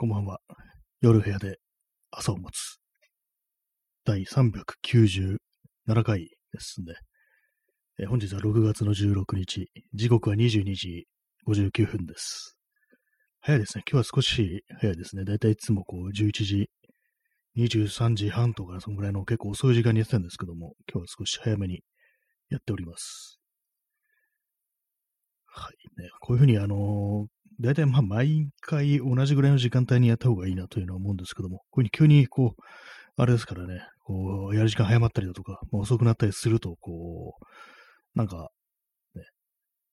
こんばんは。夜部屋で朝を待つ。第397回ですね。え本日は6月の16日。時刻は22時59分です。早いですね。今日は少し早いですね。だいたいいつもこう11時、23時半とかそのぐらいの結構遅い時間にやってたんですけども、今日は少し早めにやっております。はい。ね、こういうふうにあの大体まあ毎回同じぐらいの時間帯にやった方がいいなというのは思うんですけども、こういうふうに急にこう、あれですからね、こう、やる時間早まったりだとか、まあ、遅くなったりすると、こう、なんか、ね、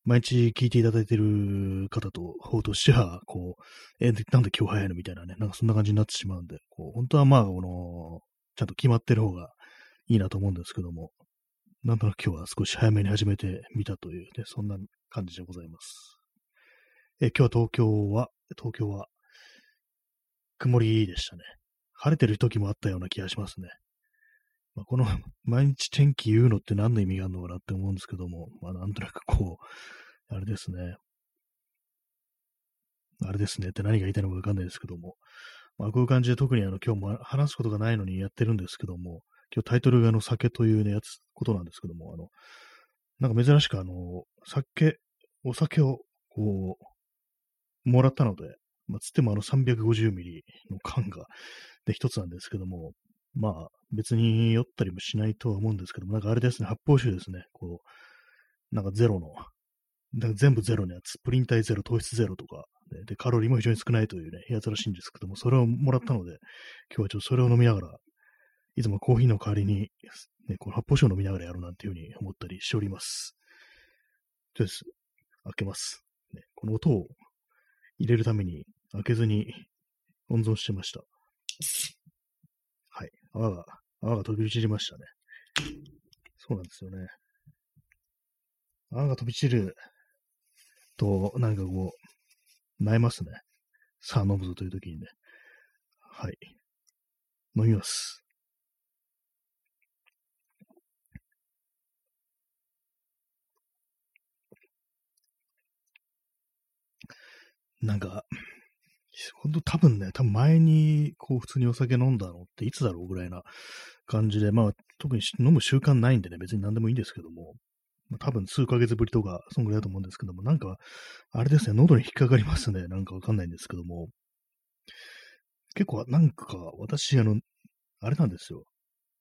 毎日聞いていただいている方と、方としては、こう、え、なんで今日早いのみたいなね、なんかそんな感じになってしまうんで、こう、本当はまあ、この、ちゃんと決まってる方がいいなと思うんですけども、なんとなく今日は少し早めに始めてみたというね、そんな感じでございます。え今日は東京は、東京は、曇りでしたね。晴れてる時もあったような気がしますね。まあ、この 毎日天気言うのって何の意味があるのかなって思うんですけども、まあなんとなくこう、あれですね。あれですねって何が言いたいのかわかんないですけども、まあこういう感じで特にあの今日も話すことがないのにやってるんですけども、今日タイトルがあの酒というね、やつ、ことなんですけども、あの、なんか珍しくあの、酒、お酒をこう、もらったので、まあ、つってもあの350ミリの缶が、で、一つなんですけども、まあ、別に酔ったりもしないとは思うんですけども、なんかあれですね、発泡酒ですね、こう、なんかゼロの、なんか全部ゼロのやつ、プリン体ゼロ、糖質ゼロとか、ねで、カロリーも非常に少ないというね、やつらしいんですけども、それをもらったので、今日はちょっとそれを飲みながら、いつもコーヒーの代わりに、ね、この発泡酒を飲みながらやるなんていうふうに思ったりしております。とりあえず、開けます。ね、この音を入れるために開けずに温存してました。はい。泡が、泡が飛び散りましたね。そうなんですよね。泡が飛び散ると、なんかこう、萎えますね。さあ飲むぞという時にね。はい。飲みます。なんか、本当多分ね、多分前にこう普通にお酒飲んだのっていつだろうぐらいな感じで、まあ特に飲む習慣ないんでね、別に何でもいいんですけども、まあ、多分数ヶ月ぶりとか、そんぐらいだと思うんですけども、なんか、あれですね、喉に引っかかりますね。なんかわかんないんですけども、結構なんか私、あの、あれなんですよ。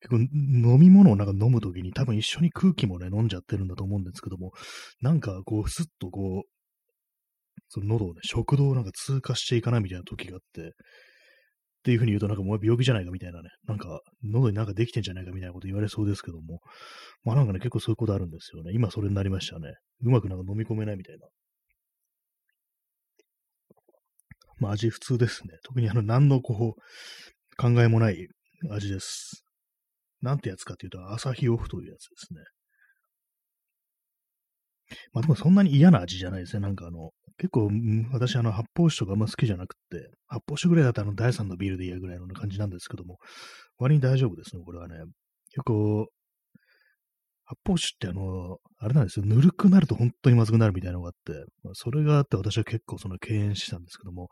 結構飲み物をなんか飲むときに多分一緒に空気もね、飲んじゃってるんだと思うんですけども、なんかこう、スッとこう、その喉をね、食道をなんか通過していかないみたいな時があって、っていうふうに言うとなんかもう病気じゃないかみたいなね、なんか喉になんかできてんじゃないかみたいなこと言われそうですけども、まあなんかね、結構そういうことあるんですよね。今それになりましたね。うまくなんか飲み込めないみたいな。まあ味普通ですね。特にあの何のこう、考えもない味です。なんてやつかっていうと、朝日オフというやつですね。まあでもそんなに嫌な味じゃないですね。なんかあの、結構、私あの発泡酒とかあんま好きじゃなくて、発泡酒ぐらいだったらあの第3のビールでいいやぐらいの感じなんですけども、割に大丈夫ですね、これはね。結構、発泡酒ってあの、あれなんですよ、ぬるくなると本当にまずくなるみたいなのがあって、まあ、それがあって私は結構その敬遠してたんですけども、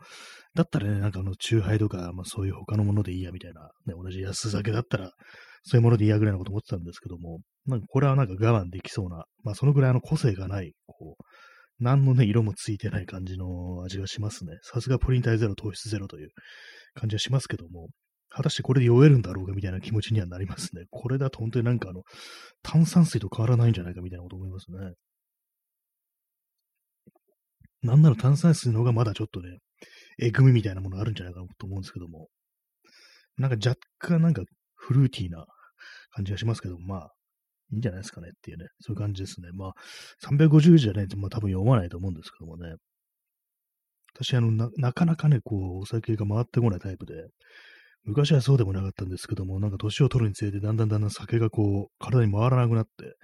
だったらね、なんかあの、チューハイとか、まあそういう他のものでいいやみたいな、ね、同じ安酒だったら、そういうものでいいやぐらいのこと思ってたんですけども、なんかこれはなんか我慢できそうな、まあそのぐらいあの個性がない、こう、何のね、色もついてない感じの味がしますね。さすがプリン体ゼロ、糖質ゼロという感じはしますけども、果たしてこれで酔えるんだろうかみたいな気持ちにはなりますね。これだと本当になんかあの、炭酸水と変わらないんじゃないかみたいなこと思いますね。なんなら炭酸水の方がまだちょっとね、えぐみみたいなものあるんじゃないかなと思うんですけども、なんか若干なんかフルーティーな感じがしますけど、まあ、いいんじゃないですかねっていうね、そういう感じですね。まあ、350字じゃないと、まあ多分読まないと思うんですけどもね。私、あの、ななかなかね、こう、お酒が回ってこないタイプで、昔はそうでもなかったんですけども、なんか年を取るにつれて、だんだんだんだん酒がこう、体に回らなくなって、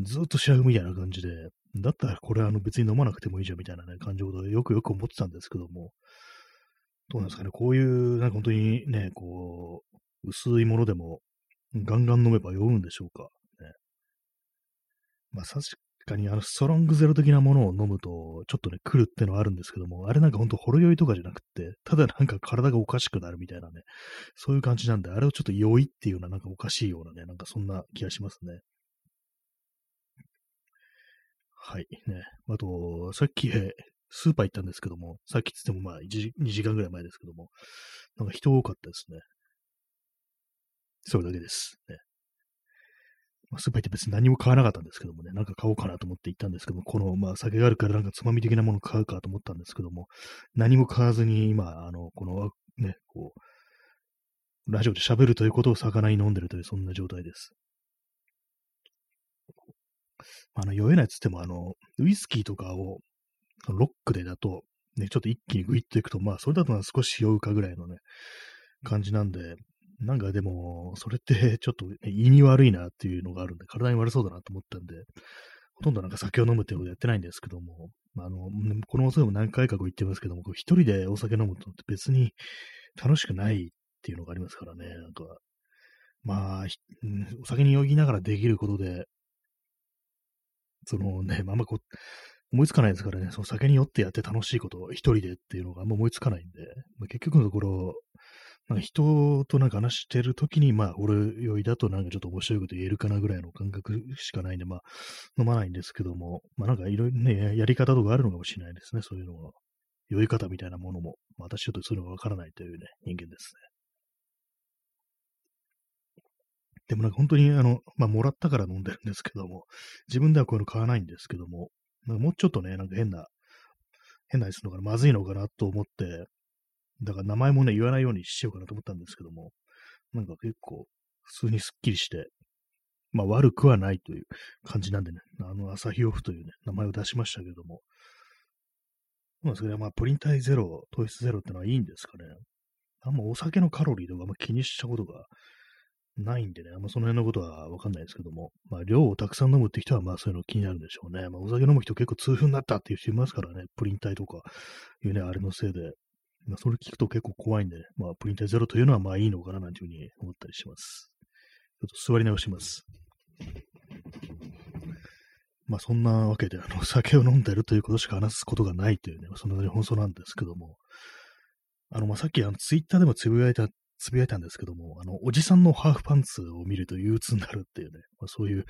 ずっと白くみたいな感じで、だったらこれあの別に飲まなくてもいいじゃんみたいなね、感じのことをよくよく思ってたんですけども、どうなんですかね、こういう、なんか本当にね、こう、薄いものでも、ガンガン飲めば酔うんでしょうか。まあ、さし、かにあのストロングゼロ的なものを飲むと、ちょっとね、来るってのはあるんですけども、あれなんかほんとほろ酔いとかじゃなくて、ただなんか体がおかしくなるみたいなね、そういう感じなんで、あれをちょっと酔いっていうようななんかおかしいようなね、なんかそんな気がしますね。はい。ね。あと、さっき、スーパー行ったんですけども、さっきつってもまあ1時、2時間ぐらい前ですけども、なんか人多かったですね。それだけです。ね。まあ、スーパー行って別に何も買わなかったんですけどもね、なんか買おうかなと思って行ったんですけども、この、まあ、酒があるからなんかつまみ的なもの買うかと思ったんですけども、何も買わずに今、あの、この、ね、こう、ラジオで喋るということを魚に飲んでるという、そんな状態です。あの、酔えないっつっても、あの、ウイスキーとかを、ロックでだと、ね、ちょっと一気にグイッといくと、まあ、それだと少し酔うかぐらいのね、感じなんで、なんかでも、それって ちょっと、胃に悪いなっていうのがあるんで、体に悪そうだなと思ったんで、ほとんどなんか酒を飲むってことやってないんですけども、あの、このおでも何回かこう言ってますけども、一人でお酒飲むとって別に楽しくないっていうのがありますからね、なんか、まあ、お酒に酔いながらできることで、そのね、まあんまこう、思いつかないですからね、その酒に酔ってやって楽しいこと一人でっていうのがあんま思いつかないんで、まあ、結局のところ、なんか人となんか話してるときに、まあ、俺酔いだとなんかちょっと面白いこと言えるかなぐらいの感覚しかないんで、まあ、飲まないんですけども、まあなんかいろいろね、やり方とかあるのかもしれないですね、そういうのは。酔い方みたいなものも、まあ、私ちょっとそういうのがわからないというね、人間ですね。でもなんか本当にあの、まあ、もらったから飲んでるんですけども、自分ではこういうの買わないんですけども、まあ、もうちょっとね、なんか変な、変なにするのかな、まずいのかなと思って、だから名前もね、言わないようにしようかなと思ったんですけども、なんか結構、普通にすっきりして、まあ悪くはないという感じなんでね、あの、朝日オフというね、名前を出しましたけども、まあそれはまあプリン体ゼロ、糖質ゼロってのはいいんですかね。あんまお酒のカロリーとかあんま気にしたことがないんでね、あんまその辺のことはわかんないですけども、まあ量をたくさん飲むって人はまあそういうの気になるんでしょうね。まあお酒飲む人結構痛風になったっていう人いますからね、プリン体とかいうね、あれのせいで。まあ、それ聞くと結構怖いんで、まあ、プリン体ゼロというのはまあいいのかななんていうふうに思ったりします。ちょっと座り直します。まあそんなわけで、あの、酒を飲んでるということしか話すことがないというね、そんなに本当なんですけども、あの、まあさっきあの、ツイッターでもつぶやいた、つぶやいたんですけども、あの、おじさんのハーフパンツを見ると憂鬱になるっていうね、まあ、そういう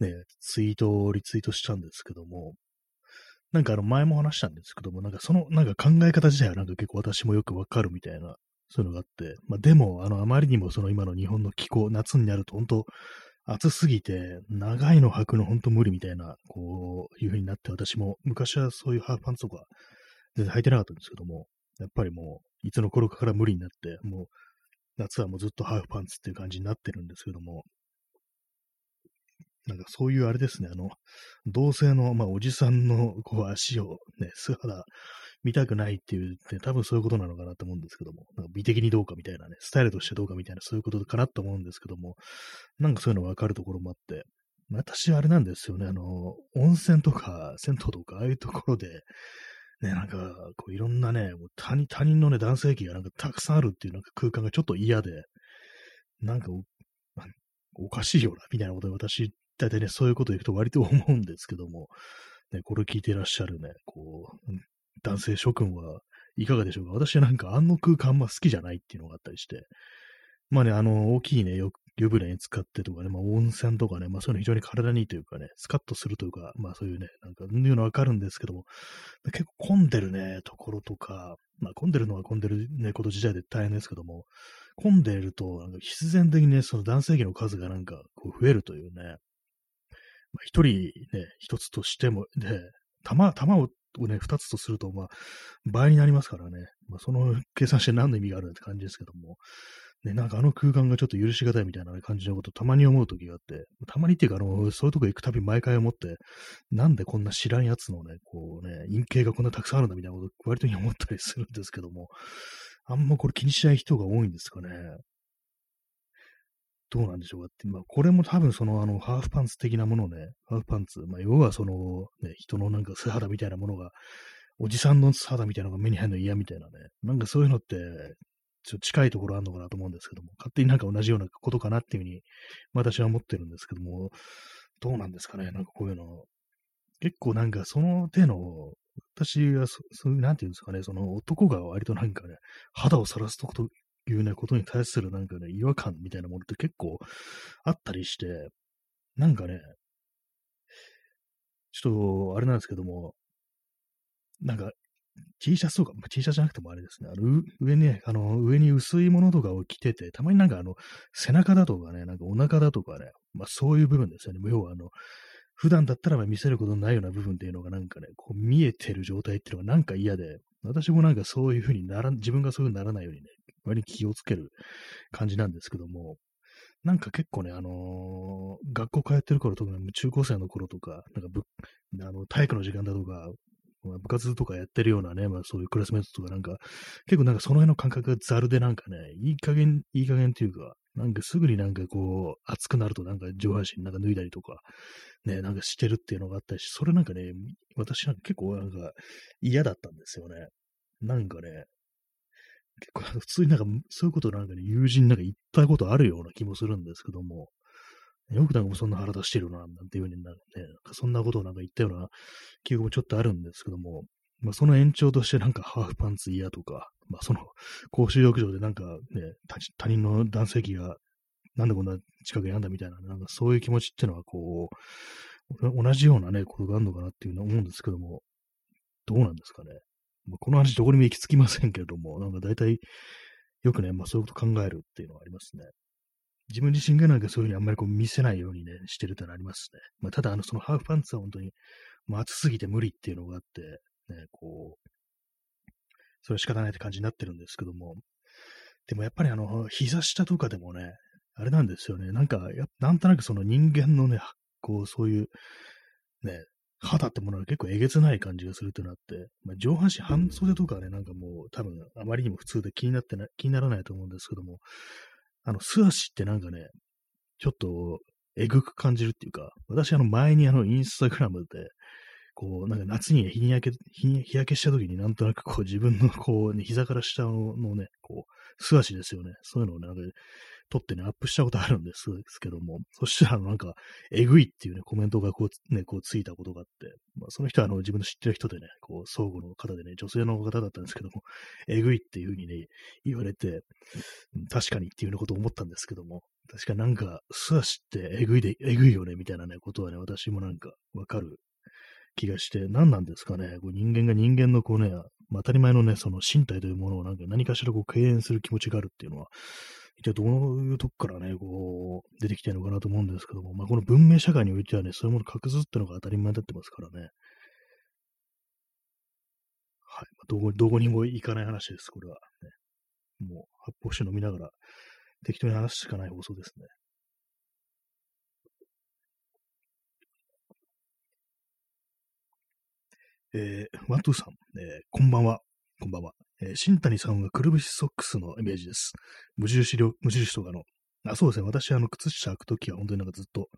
ね、ツイートをリツイートしたんですけども、なんかあの前も話したんですけども、なんかそのなんか考え方自体はなんか結構私もよくわかるみたいな、そういうのがあって、まあでも、あの、あまりにもその今の日本の気候、夏になると本当暑すぎて、長いの履くの本当無理みたいな、こういう風になって、私も昔はそういうハーフパンツとか全然履いてなかったんですけども、やっぱりもう、いつの頃かから無理になって、もう、夏はもうずっとハーフパンツっていう感じになってるんですけども、なんかそういうあれですね、あの、同性の、まあ、おじさんのこう足をね、素肌見たくないっていう、ね、多分そういうことなのかなと思うんですけども、なんか美的にどうかみたいなね、スタイルとしてどうかみたいな、そういうことかなと思うんですけども、なんかそういうの分かるところもあって、私はあれなんですよね、あの、温泉とか銭湯とか、ああいうところで、ね、なんか、こういろんなね、もう他人他人のね、男性器がなんかたくさんあるっていうなんか空間がちょっと嫌で、なんかおかしいよな、みたいなことで私大体ね、そういうこと言うと割と思うんですけども、ね、これ聞いてらっしゃるね、こう、男性諸君はいかがでしょうか？私はなんかあの空間あんま好きじゃないっていうのがあったりして、まあね、あの、大きいね、湯船に使ってとかね、まあ温泉とかね、まあそういうの非常に体にいいというかね、スカッとするというか、まあそういうね、なんか、いうのわかるんですけども、結構混んでるね、ところとか、まあ混んでるのは混んでるね、こと自体で大変ですけども、混んでると、必然的にね、その男性器の数がなんかこう増えるというね、一人ね、一つとしても、で、玉、玉をね、二つとすると、まあ、倍になりますからね。まあ、その計算して何の意味があるって感じですけども、ね、なんかあの空間がちょっと許しがたいみたいな感じのことたまに思うときがあって、たまにっていうか、あの、そういうとこ行くたび毎回思って、なんでこんな知らんやつのね、こうね、陰形がこんなたくさんあるんだみたいなこと割とに思ったりするんですけども、あんまこれ気にしない人が多いんですかね。どうなんでしょうかって、まあ、これも多分その、あの、ハーフパンツ的なものね、ハーフパンツ、まあ、要はその、ね、人のなんか素肌みたいなものが、おじさんの素肌みたいなのが目に入るの嫌みたいなね、なんかそういうのって、ちょっと近いところあるのかなと思うんですけども、勝手になんか同じようなことかなっていうふうに、私は思ってるんですけども、どうなんですかね、なんかこういうの、結構なんかその手の、私はそ、ういう、なんていうんですかね、その男が割となんかね、肌を晒すこというね、ことに対するなんかね、違和感みたいなものって結構あったりして、なんかね、ちょっと、あれなんですけども、なんか、T シャツとか、T シャツじゃなくてもあれですね、あの上に、あの、上に薄いものとかを着てて、たまになんかあの、背中だとかね、なんかお腹だとかね、まあそういう部分ですよね。要はあの、普段だったら見せることのないような部分っていうのがなんかね、こう見えてる状態っていうのがなんか嫌で、私もなんかそういうふうになら、自分がそういうふうにならないようにね、割に気をつける感じなんですけども、なんか結構ね、あのー、学校通ってる頃とか、中高生の頃とか、なんかぶ、あの、体育の時間だとか、部活とかやってるようなね、まあそういうクラスメートとかなんか、結構なんかその辺の感覚がざるでなんかね、いい加減、いい加減っていうか、なんかすぐになんかこう、熱くなるとなんか上半身なんか脱いだりとか、ね、なんかしてるっていうのがあったし、それなんかね、私なんか結構なんか嫌だったんですよね。なんかね、結構普通になんかそういうことなんかね、友人なんか言ったことあるような気もするんですけども、よくなんかそんな腹出してるな、なんていうふうになね、なんかそんなことをなんか言ったような記憶もちょっとあるんですけども、まあその延長としてなんかハーフパンツ嫌とか、まあその公衆浴場でなんかね、他人の男性器がなんでこんな近くにあんだみたいな、なんかそういう気持ちっていうのはこう、同じようなね、ことがあるのかなっていうのは思うんですけども、どうなんですかね。まあ、この話どこにも行き着きませんけれども、なんか大体よくね、まあそういうこと考えるっていうのはありますね。自分自身がなんかそういうふうにあんまりこう見せないようにね、してるってのはありますね。まあ、ただ、あの、そのハーフパンツは本当に、まあ、暑すぎて無理っていうのがあって、ね、こう、それは仕方ないって感じになってるんですけども、でもやっぱりあの、膝下とかでもね、あれなんですよね、なんか、なんとなくその人間のね、こう、そういう、ね、肌ってものが結構えげつない感じがするってなって、まあ、上半身半袖とかね、なんかもう多分あまりにも普通で気になってな、気にならないと思うんですけども、あの、素足ってなんかね、ちょっと、えぐく感じるっていうか、私あの前にあのインスタグラムで、こう、なんか夏に日焼け、日焼けした時になんとなくこう自分のこう、ね、膝から下のね、こう、素足ですよね。そういうのをね、なんか撮ってね、アップしたことあるん ですけども、そしたらなんか、えぐいっていうね、コメントがこう、ね、こうついたことがあって、まあ、その人はあの自分の知ってる人でね、こう、相互の方でね、女性の方だったんですけども、えぐいっていうふうにね、言われて、確かにっていうようなことを思ったんですけども、確かなんか、素足ってえぐいで、えぐいよね、みたいなね、ことはね、私もなんかわかる気がして、何なんですかね、こう人間が人間のこうね、まあ、当たり前のね、その身体というものをなんか何かしらこう敬遠する気持ちがあるっていうのは、一体どういうとこからね、こう、出てきてるのかなと思うんですけども、まあ、この文明社会においてはね、そういうものを隠すってのが当たり前になってますからね。はい。どこどこにも行かない話です、これは、ね。もう、発泡酒飲みながら、適当に話すしかない放送ですね。えー、ワントゥーさん、えー、こんばんは。こんばんは。えー、新谷さんはくるぶしソックスのイメージです。無印無印とかの。あ、そうですね。私、あの、靴下履くときは本当になんかずっと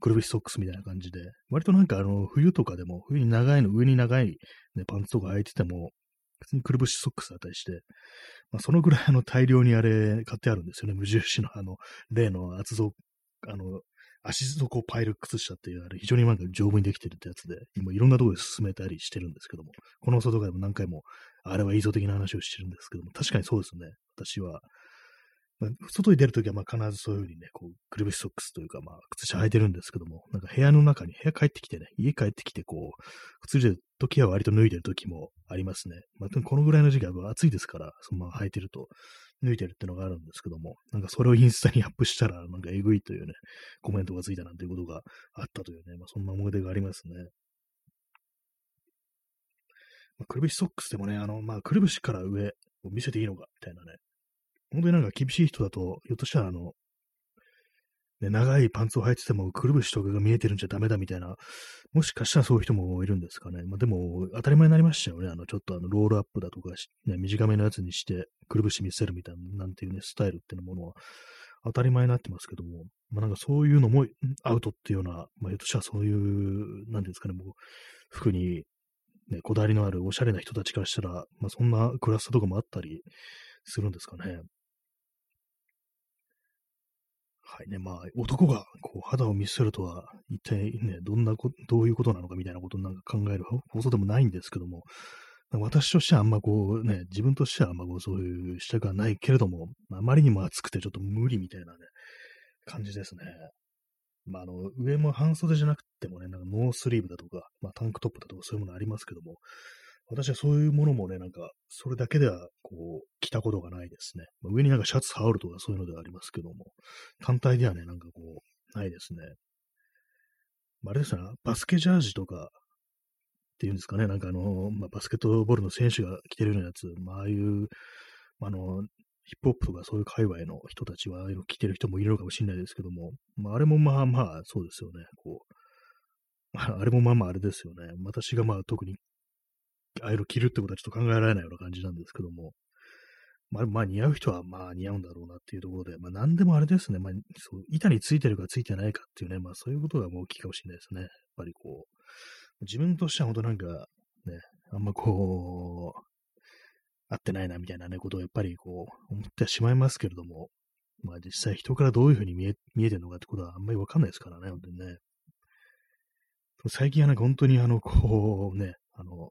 くるぶしソックスみたいな感じで、割となんかあの、冬とかでも、冬に長いの、上に長い、ね、パンツとか履いてても、普通にくるぶしソックスだったりして、まあ、そのぐらいあの大量にあれ買ってあるんですよね。無印のあの、例の厚底、あの、足底パイル靴下っていう、あれ非常になんか丈夫にできてるってやつで、今いろんなところで進めたりしてるんですけども、この外側でも何回もあれは映像的な話をしてるんですけども、確かにそうですね。私は、まあ、外に出るときはまあ必ずそういうふうにね、こう、くるぶしソックスというか、まあ、靴下履いてるんですけども、なんか部屋の中に、部屋帰ってきてね、家帰ってきて、こう、靴入れるときは割と脱いでるときもありますね。まあ、このぐらいの時期は暑いですから、そのまま履いてると、脱いでるってのがあるんですけども、なんかそれをインスタにアップしたら、なんかえぐいというね、コメントがついたなんていうことがあったというね、まあ、そんな思い出がありますね。まあ、くるぶしソックスでもね、あの、まあ、くるぶしから上を見せていいのか、みたいなね。本当になんか厳しい人だと、ひょっとしたらあの、ね、長いパンツを履いててもくるぶしとかが見えてるんじゃダメだみたいな、もしかしたらそういう人もいるんですかね。まあでも、当たり前になりましたよね。あの、ちょっとあの、ロールアップだとか、ね、短めのやつにして、くるぶし見せるみたいな、なんていうね、スタイルっていうものは、当たり前になってますけども、まあなんかそういうのもアウトっていうような、まあひょっとしたらそういう、なんていうんですかね、もう、服にね、こだわりのあるおしゃれな人たちからしたら、まあ、そんなクラスタとかもあったりするんですかね。はいね、まあ、男がこう肌を見せるとは、一体ね、どんなこ、どういうことなのかみたいなことをなんか考える放送でもないんですけども、私としてはあんまこうね、自分としてはあんまこうそういうしたくはないけれども、あまりにも暑くてちょっと無理みたいなね、感じですね。まあ、あの、上も半袖じゃなくてもね、なんかノースリーブだとか、まあ、タンクトップだとかそういうものありますけども、私はそういうものもね、なんか、それだけでは、こう、着たことがないですね。まあ、上になんかシャツ羽織るとかそういうのではありますけども、単体ではね、なんかこう、ないですね。まあ、あれですね、バスケジャージとかっていうんですかね、なんかあの、まあ、バスケットボールの選手が着てるようなやつ、まあ、ああいう、あの、ヒップホップとかそういう界隈の人たちは、ああいうの着てる人もいるのかもしれないですけども、まあ、あれもまあまあ、そうですよね、こう、あれもまあまああれですよね。私がまあ特にああいうの着るってことはちょっと考えられないような感じなんですけども、まあ、まあ似合う人はまあ似合うんだろうなっていうところで、まあ何でもあれですね、まあそう板についてるかついてないかっていうね、まあそういうことがもう大きいかもしれないですね。やっぱりこう、自分としては本当なんかね、あんまこう、合ってないなみたいなね、ことをやっぱりこう、思ってしまいますけれども、まあ実際人からどういうふうに見え見えてるのかってことはあんまりわかんないですからね、本当にね。最近はなんか本当にあの、こうね、あの、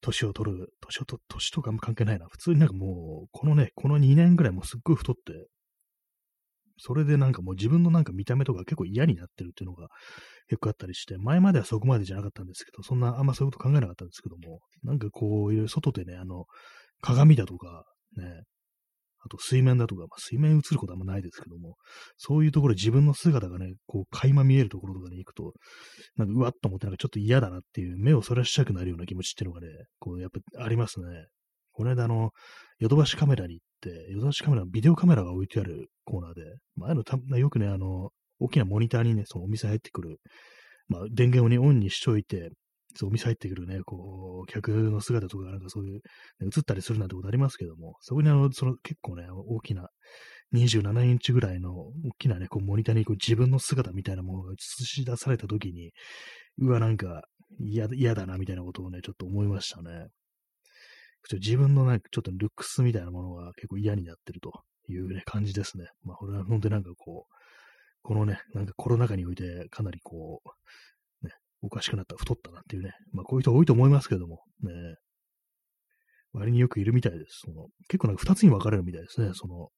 年を取る、年をと、年とかも関係ないな。普通になんかもう、このね、この2年ぐらいもすっごい太って、それでなんかもう自分のなんか見た目とか結構嫌になってるっていうのが結構あったりして、前まではそこまでじゃなかったんですけど、そんなあんまそういうこと考えなかったんですけども、なんかこういう外でね、あの、鏡だとか、ね、あと水面だとか、まあ、水面映ることはあんまないですけども、そういうところ自分の姿がね、こう、垣間見えるところとかに行くと、なんかうわっと思ってなんかちょっと嫌だなっていう、目をそらしたくなるような気持ちっていうのがね、こう、やっぱありますね。この間あの、ヨドバシカメラに行っ、ヨドバシカメラビデオカメラが置いてあるコーナーで、まあ、あのたよくね、あの、大きなモニターにね、そのお店入ってくる、まあ、電源をね、オンにしといて、そう、お店入ってくるね、こう、客の姿とか、なんかそういう、映ったりするなんてことありますけども、そこにあの、その結構ね、大きな、27インチぐらいの大きなね、こう、モニターにこう自分の姿みたいなものが映し出されたときに、うわ、なんか、嫌だな、みたいなことをね、ちょっと思いましたね。自分のなんかちょっとルックスみたいなものが結構嫌になってるというね、感じですね。まあ、これは本当になんかこう、このね、なんかコロナ禍においてかなりこう、ねおかしくなった、太ったなっていうね。まあ、こういう人多いと思いますけども、ね。割によくいるみたいです。その結構なんか二つに分かれるみたいですね。その、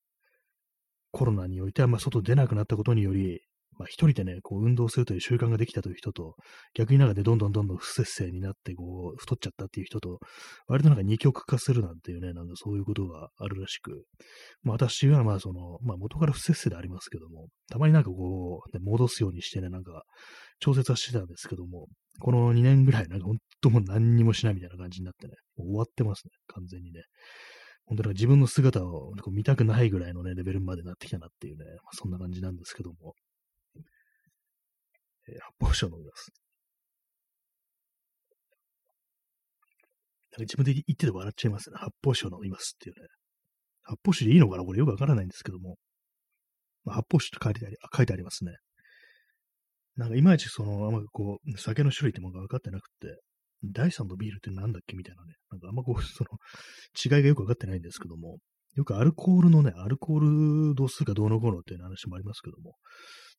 コロナにおいてあんま外出なくなったことにより、まあ、一人でね、こう運動するという習慣ができたという人と、逆になんかでどんどんどんどん不節制になって、こう、太っちゃったっていう人と、割となんか二極化するなんていうね、なんかそういうことがあるらしく、まあ私はまあその、まあ元から不節制でありますけども、たまになんかこう、ね、戻すようにしてね、なんか、調節はしてたんですけども、この2年ぐらい、なんか本当もう何にもしないみたいな感じになってね、もう終わってますね、完全にね。本当に自分の姿を見たくないぐらいのね、レベルまでなってきたなっていうね、まあ、そんな感じなんですけども。えー、発泡酒を飲みます。なんか自分で言ってて笑っちゃいますね。発泡酒を飲みますっていうね。発泡酒でいいのかなこれよくわからないんですけども。まあ、発泡酒って書いてあり書いてありますね。なんかいまいちその、あんまこう、酒の種類ってものが分かってなくて、第3のビールってなんだっけみたいなね。なんかあんまこう、その、違いがよく分かってないんですけども、よくアルコールのね、アルコール度数がどうのこうのっていう話もありますけども、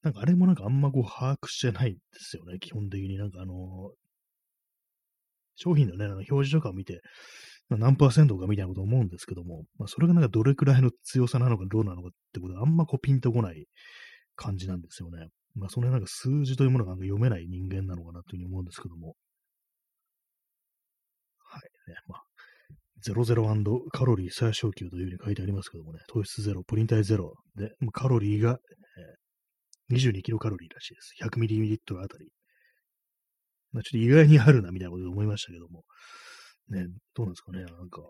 なんかあれもなんかあんまこう把握してないんですよね、基本的になんかあの、商品のね、あの表示とかを見て、何パーセントかみたいなこと思うんですけども、まあ、それがなんかどれくらいの強さなのかどうなのかってことはあんまこうピンとこない感じなんですよね。まあ、そのなんか数字というものが読めない人間なのかなというふうに思うんですけども。はい、ね。まあ、00カロリー最小級というふうに書いてありますけどもね、糖質ゼロ、プリン体ゼロで、カロリーが、えー、22キロカロリーらしいです。100ミリリットルあたり。まあ、ちょっと意外にあるなみたいなことで思いましたけども。ね、どうなんですかね。なんか、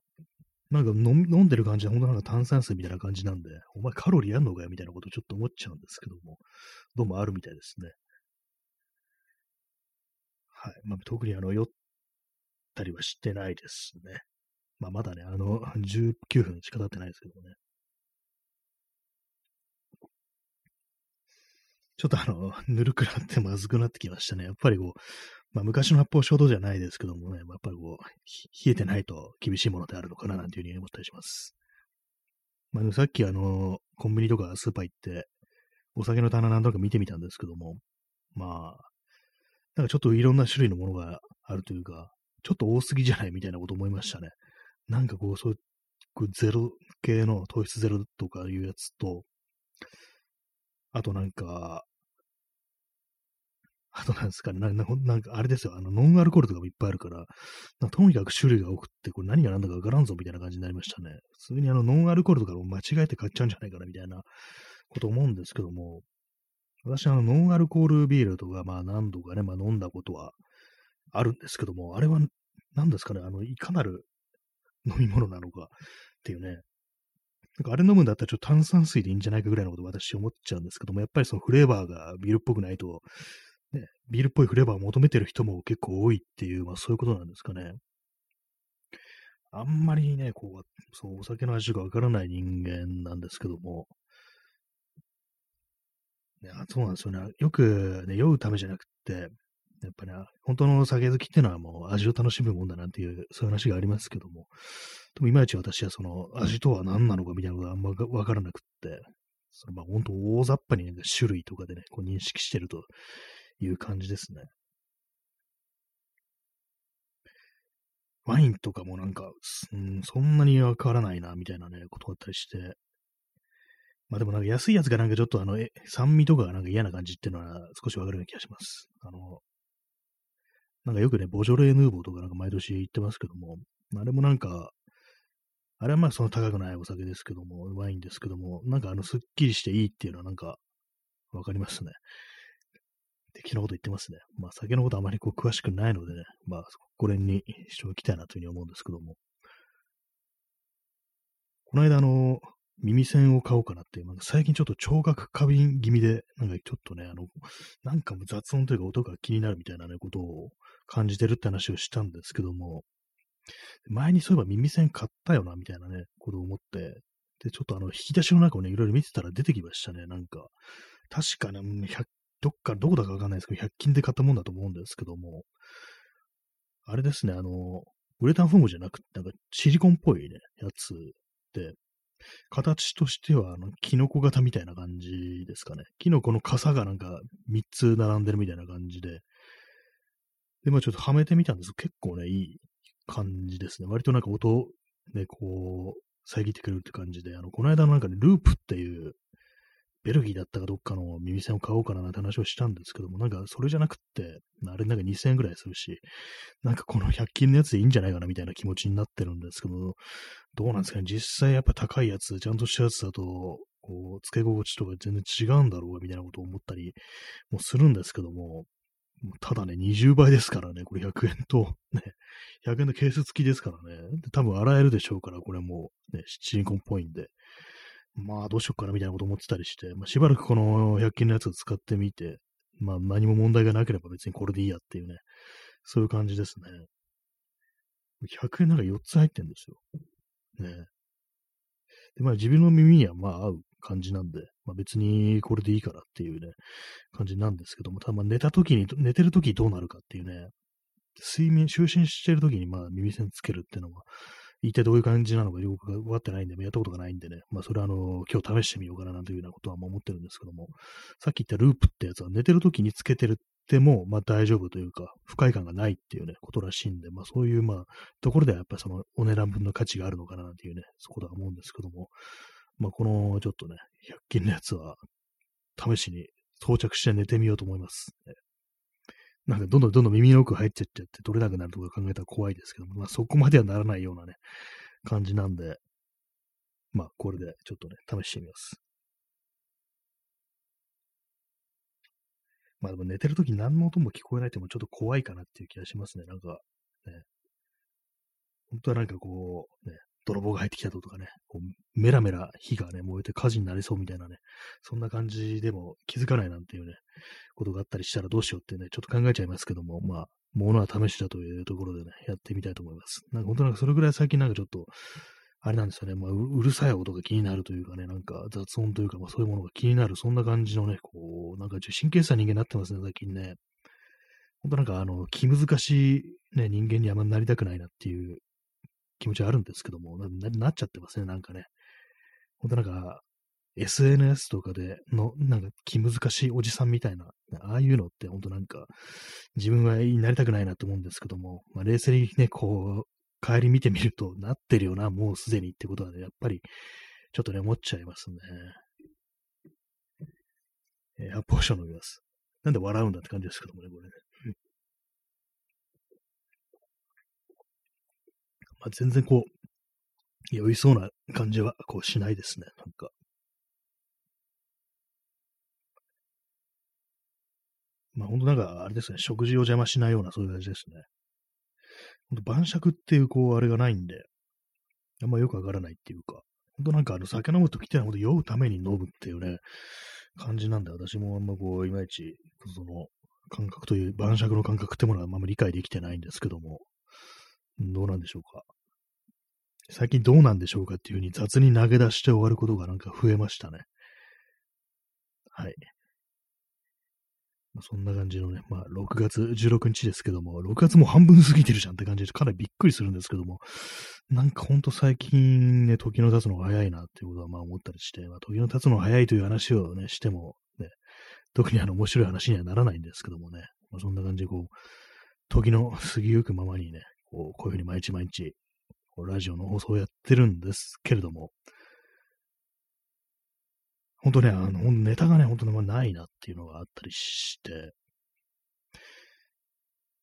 なんか飲んでる感じは本当なんか炭酸水みたいな感じなんで、お前カロリーあんのかよみたいなことちょっと思っちゃうんですけども、どうもあるみたいですね。はい。まあ、特にあの、酔ったりはしてないですね。まあ、まだね、あの、19分しか経ってないですけどもね。ちょっとあの、ぬるくなってまずくなってきましたね。やっぱりこう、まあ、昔の発泡酒ほどじゃないですけどもね、やっぱりこう、冷えてないと厳しいものであるのかななんていうふうに思ったりします。まあ、さっきあの、コンビニとかスーパー行って、お酒の棚なんとか見てみたんですけども、まあ、なんかちょっといろんな種類のものがあるというか、ちょっと多すぎじゃないみたいなこと思いましたね。なんかこう、そういう、ゼロ系の糖質ゼロとかいうやつと、あとなんか、あとなんですかね、ななんかあれですよ、あの、ノンアルコールとかもいっぱいあるから、とにかく種類が多くって、これ何が何だかわからんぞみたいな感じになりましたね。普通にあの、ノンアルコールとかも間違えて買っちゃうんじゃないかなみたいなこと思うんですけども、私あの、ノンアルコールビールとか、まあ何度かね、まあ飲んだことはあるんですけども、あれは何ですかね、あの、いかなる飲み物なのかっていうね。なんかあれ飲むんだったらちょっと炭酸水でいいんじゃないかぐらいのこと私思っちゃうんですけども、やっぱりそのフレーバーがビールっぽくないと、ね、ビールっぽいフレーバーを求めてる人も結構多いっていう、まあそういうことなんですかね。あんまりね、こう、そう、お酒の味がわからない人間なんですけども、ね、そうなんですよね。よくね、酔うためじゃなくて、やっぱり、ね、本当の酒好きっていうのはもう味を楽しむもんだなんていう、そういう話がありますけども、でもいまいち私はその味とは何なのかみたいなことはあんまわからなくって、そのまあ本当大雑把に、ね、種類とかでね、こう認識してるという感じですね。ワインとかもなんか、うん、そんなにわからないな、みたいなね、ことだったりして。まあでもなんか安いやつがなんかちょっとあの、酸味とかがなんか嫌な感じっていうのは少しわかるような気がします。あの、なんかよくね、ボジョレーヌーボーとかなんか毎年言ってますけども、あれもなんか、あれはまあその高くないお酒ですけども、ワインですけども、なんかあの、すっきりしていいっていうのはなんか、わかりますね。的なこと言ってますね。まあ、酒のことあまりこう詳しくないのでね、まあ、これにしておきたいなというふうに思うんですけども。この間、あの、耳栓を買おうかなっていう、最近ちょっと聴覚過敏気味で、なんかちょっとね、あの、なんかも雑音というか音が気になるみたいなね、ことを感じてるって話をしたんですけども、前にそういえば耳栓買ったよな、みたいなね、ことを思って、で、ちょっとあの、引き出しの中をね、いろいろ見てたら出てきましたね、なんか。確かね、どっか、どこだかわかんないですけど、100均で買ったもんだと思うんですけども、あれですね、あの、ウレタンフォームじゃなくて、なんかシリコンっぽいね、やつで、形としては、あの、キノコ型みたいな感じですかね。キノコの傘がなんか3つ並んでるみたいな感じで、で、まあちょっとはめてみたんです。結構ね、いい感じですね。割となんか音、ね、こう、遮ってくれるって感じで、あの、この間のなんかね、ループっていうベルギーだったかどっかの耳栓を買おうかななんて話をしたんですけども、なんかそれじゃなくって、あれなんか2000円ぐらいするし、なんかこの100均のやつでいいんじゃないかなみたいな気持ちになってるんですけど、どうなんですかね、実際やっぱ高いやつ、ちゃんとしたやつだと、こう、付け心地とか全然違うんだろうみたいなことを思ったりもするんですけども、ただね、20倍ですからね、これ100円と、ね、100円のケース付きですからね、多分洗えるでしょうから、これもね、シリコンっぽいんで、まあ、どうしよっかなみたいなこと思ってたりして、まあ、しばらくこの100均のやつを使ってみて、まあ、何も問題がなければ別にこれでいいやっていうね、そういう感じですね。100円なんか4つ入ってんですよ。ね。で、まあ自分の耳にはまあ合う感じなんで、まあ別にこれでいいからっていうね、感じなんですけども、ただま寝た時に、寝てる時どうなるかっていうね、睡眠、就寝してる時にまあ耳栓つけるっていうのは、一体どういう感じなのかよくわかってないんで、やったことがないんでね、まあそれはあの、今日試してみようかななんていうようなことは思ってるんですけども、さっき言ったループってやつは寝てる時につけてるっても、まあ大丈夫というか、不快感がないっていうね、ことらしいんで、まあそういうまあ、ところではやっぱりそのお値段分の価値があるのかななんていうね、そこと思うんですけども、まあこのちょっとね、100均のやつは、試しに装着して寝てみようと思います。なんかどんどんどんどん耳の奥入っちゃっちゃって取れなくなるとか考えたら怖いですけども、まあそこまではならないようなね、感じなんで、まあこれでちょっとね、試してみます。まあでも寝てるとき何の音も聞こえないってもちょっと怖いかなっていう気がしますね。なんか、ね。本当はなんかこう、ね、泥棒が入ってきたとかね、こうメラメラ火がね、燃えて火事になりそうみたいなね、そんな感じでも気づかないなんていうね、ことがあったりしたらどうしようってね、ちょっと考えちゃいますけども、まあ、ものは試しだというところでね、やってみたいと思います。なんか本当なんかそれぐらい最近なんかちょっと、あれなんですよね、まあう、るさい音が気になるというかね、なんか雑音というか、まあそういうものが気になる、そんな感じのね、こう、なんか神経質な人間になってますね、最近ね。本当なんかあの、気難しいね、人間にあんまなりたくないなっていう気持ちはあるんですけども、ななっちゃってますね、なんかね。ほんとなんか、SNS とかでの、なんか気難しいおじさんみたいな、ああいうのって本当なんか、自分はなりたくないなと思うんですけども、まあ、冷静にね、こう、帰り見てみると、なってるよな、もうすでにってことはね、やっぱり、ちょっとね、思っちゃいますね。えー、発泡酒飲みます。なんで笑うんだって感じですけどもね、これね。まあ、全然こう、酔いそうな感じはこうしないですね、なんか。まあ本当なんか、あれですね、食事を邪魔しないようなそういう感じですね。本当晩酌っていうこう、あれがないんで、あんまよくわからないっていうか、本当なんかあの酒飲むときってのは酔うために飲むっていうね、感じなんで、私もあんまこう、いまいち、その、感覚という、晩酌の感覚ってものはあんま理解できてないんですけども、どうなんでしょうか。最近どうなんでしょうかっていうふうに雑に投げ出して終わることがなんか増えましたね。はい。そんな感じのね、まあ、6月16日ですけども、6月も半分過ぎてるじゃんって感じで、かなりびっくりするんですけども、なんかほんと最近ね、時の経つのが早いなっていうことはまあ思ったりして、まあ、時の経つのが早いという話をね、しても、ね、特にあの面白い話にはならないんですけどもね、まあ、そんな感じでこう、時の過ぎゆくままにね、こうこういうふうに毎日毎日ラジオの放送をやってるんですけれども、本当ね、あの、ネタがね、本当にないなっていうのがあったりして、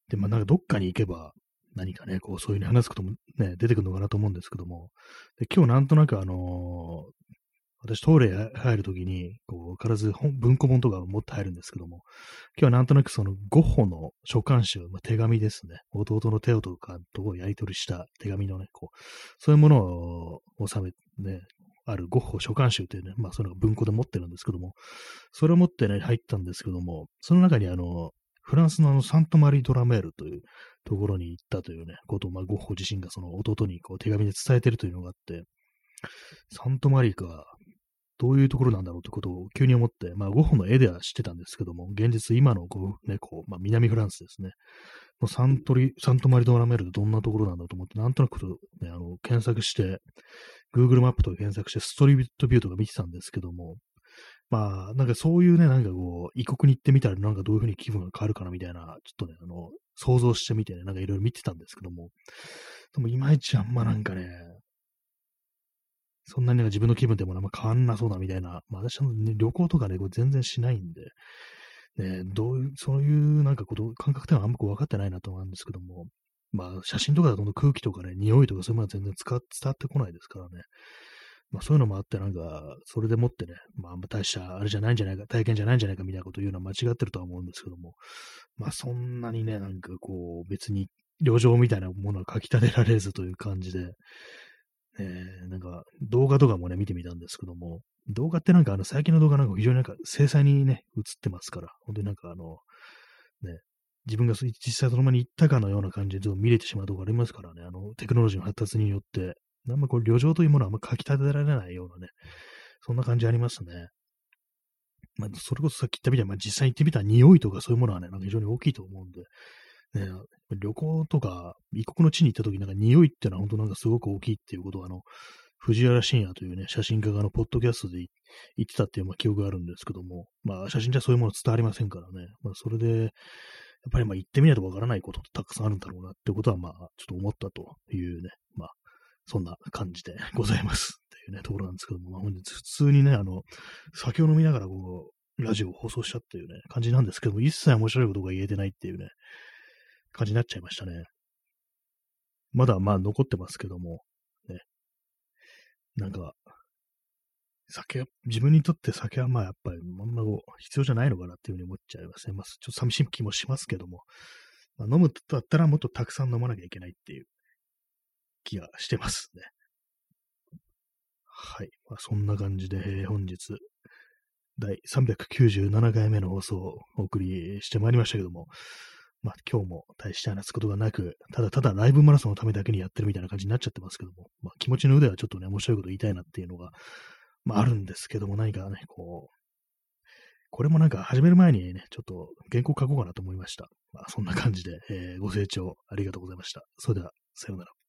で、まあなんかどっかに行けば、何かね、こう、そういうふうに話すこともね、出てくるのかなと思うんですけども、で今日なんとなくあのー、私、トイレ入るときに、こう、必ず文庫本とか持って入るんですけども、今日はなんとなくそのゴッホの書簡集、まあ、手紙ですね。弟のテオとかとやり取りした手紙のね、こう、そういうものを収め、ね、あるゴッホ書簡集っていうね、まあ、その文庫で持ってるんですけども、それを持ってね、入ったんですけども、その中にあの、フランスのあの、サントマリー・ドラメールというところに行ったというね、ことを、まあ、ゴッホ自身がその弟にこう手紙で伝えてるというのがあって、サントマリーか、どういうところなんだろうということを急に思って、まあ、ゴッホの絵では知ってたんですけども、現実、今のこう、ね、こう、まあ、南フランスですね。のサントリ、サントマリドラメルってどんなところなんだろうと思って、なんとなく、ね、あの、検索して、Google マップとか検索して、ストリートビューとか見てたんですけども、まあ、なんかそういうね、なんかこう、異国に行ってみたら、なんかどういうふうに気分が変わるかなみたいな、ちょっとね、あの、想像してみてね、なんかいろいろ見てたんですけども、でもいまいちあんまなんかね、そんなに自分の気分でもあんま変わんなそうだみたいな、まあ私は、ね、旅行とかね、これ全然しないんで、ね、どういう、そういうなんかこと、感覚ってのはあんまこう分かってないなと思うんですけども、まあ写真とかだと空気とかね、匂いとかそういうものは全然伝わってこないですからね。まあそういうのもあってなんか、それでもってね、まああんま大したあれじゃないんじゃないか、体験じゃないんじゃないかみたいなこと言うのは間違ってるとは思うんですけども、まあそんなにね、なんかこう別に旅情みたいなものは書き立てられずという感じで、えー、なんか動画とかもね、見てみたんですけども、動画ってなんかあの最近の動画なんか非常になんか精細にね、映ってますから、本当になんかあの、ね、自分が実際その場に行ったかのような感じで見れてしまうところありますからね、あのテクノロジーの発達によって、あんまこう旅情というものはあんま書き立てられないようなね、そんな感じありますね。まあ、それこそさっき言ったみたいに、まあ、実際行ってみた匂いとかそういうものはね、なんか非常に大きいと思うんで、ね、旅行とか、異国の地に行った時なんか匂いっていうのは本当なんかすごく大きいっていうことは、あの、藤原信也というね、写真家があの、ポッドキャストで言ってたっていう、まあ、記憶があるんですけども、まあ、写真じゃそういうもの伝わりませんからね。まあ、それで、やっぱりまあ、行ってみないとわからないことってたくさんあるんだろうなってことは、まあ、ちょっと思ったというね、まあ、そんな感じでございます っていうね、ところなんですけども、まあ、本日普通にね、あの、酒を飲みながらこう、ラジオを放送したっていうね、感じなんですけども、一切面白いことが言えてないっていうね、感じになっちゃいましたね。まだまあ残ってますけども、ね。なんか、酒、自分にとって酒はまあやっぱりあんま必要じゃないのかなっていうふうに思っちゃいますね。まあちょっと寂しい気もしますけども、まあ、飲むとだったらもっとたくさん飲まなきゃいけないっていう気がしてますね。はい。まあ、そんな感じで、えー、本日、第397回目の放送をお送りしてまいりましたけども、まあ今日も大して話すことがなく、ただただライブマラソンのためだけにやってるみたいな感じになっちゃってますけども、まあ気持ちの腕はちょっとね、面白いこと言いたいなっていうのが、まああるんですけども、何かね、こう、これもなんか始める前にね、ちょっと原稿書こうかなと思いました。まあそんな感じで、えー、ご清聴ありがとうございました。それでは、さようなら。